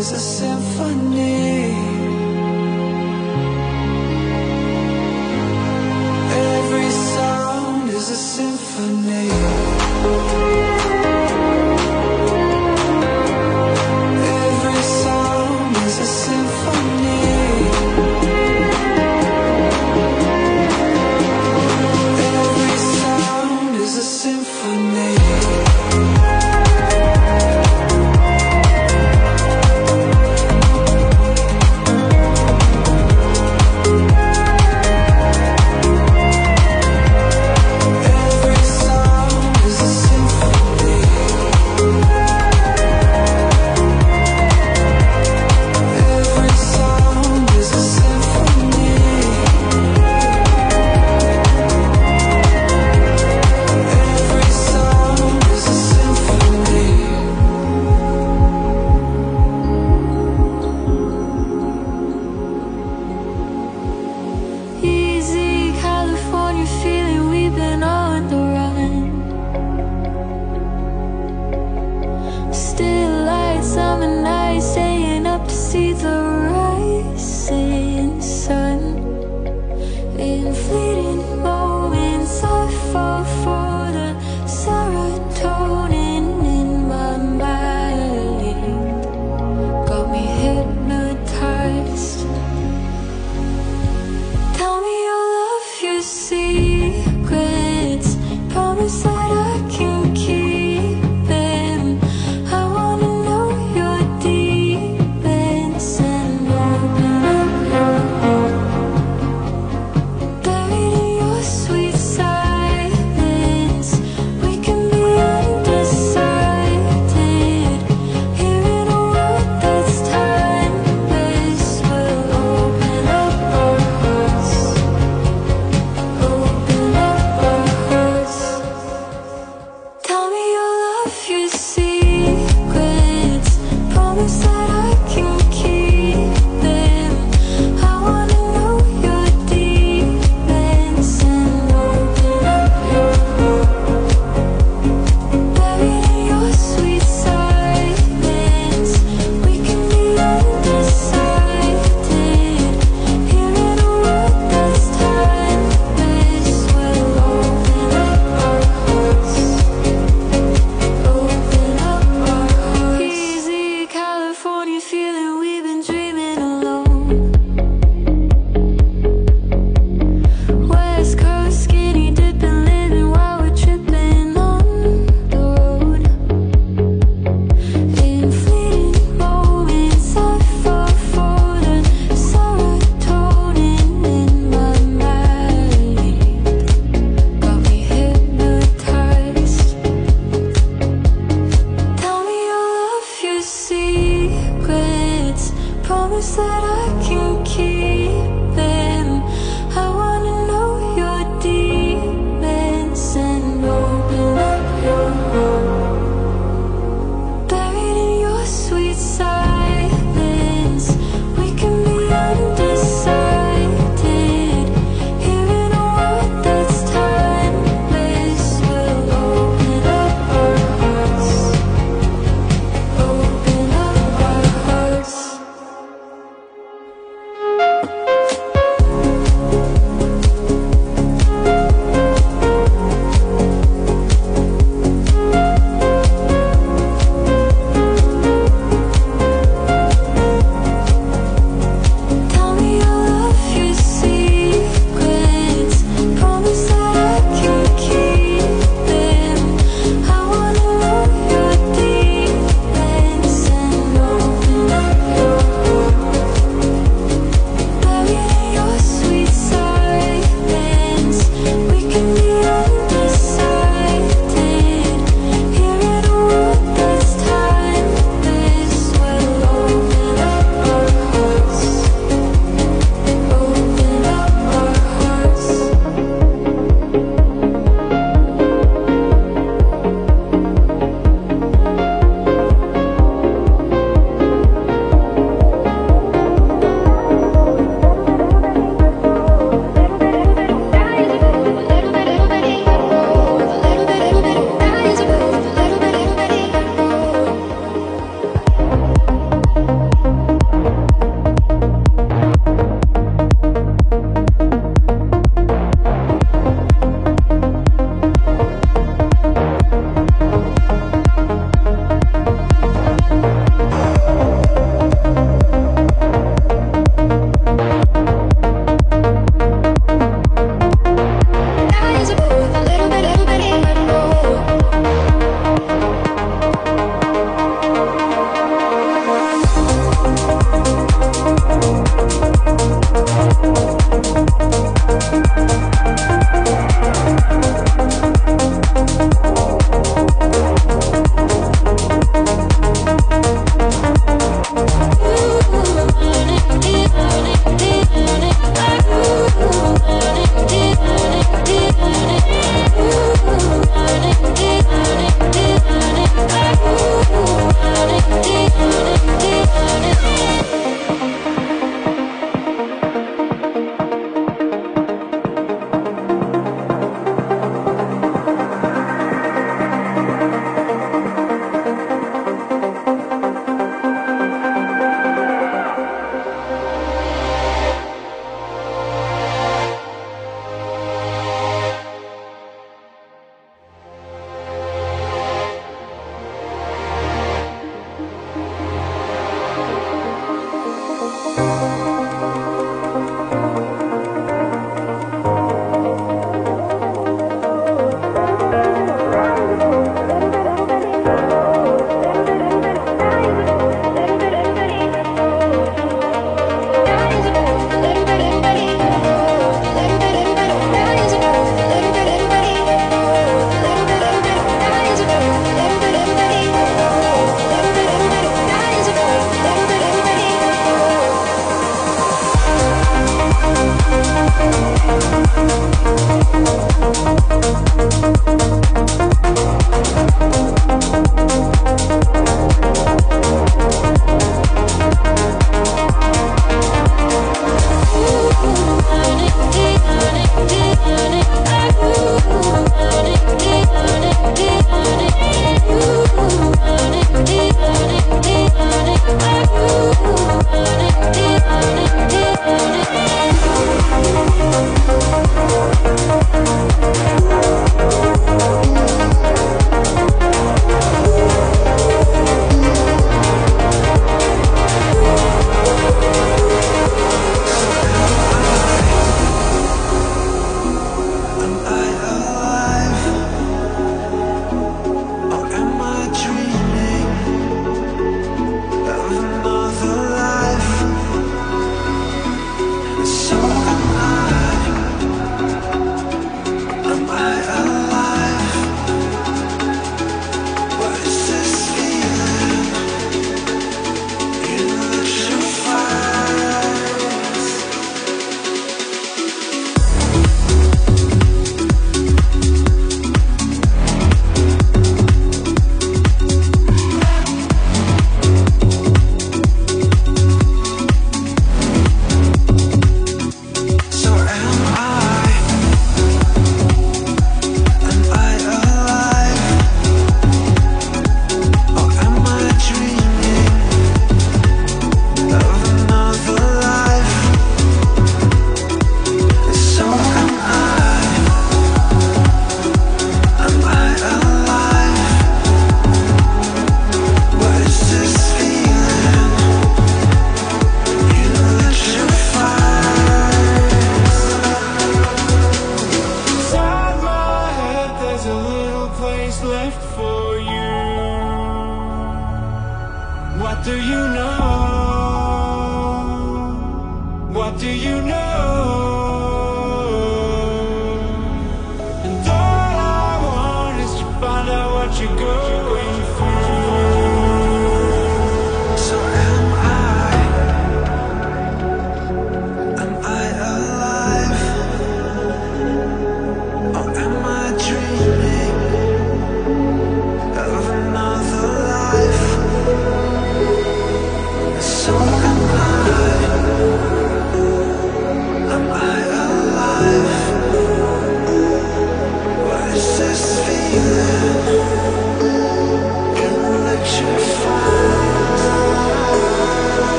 is a symphony. See the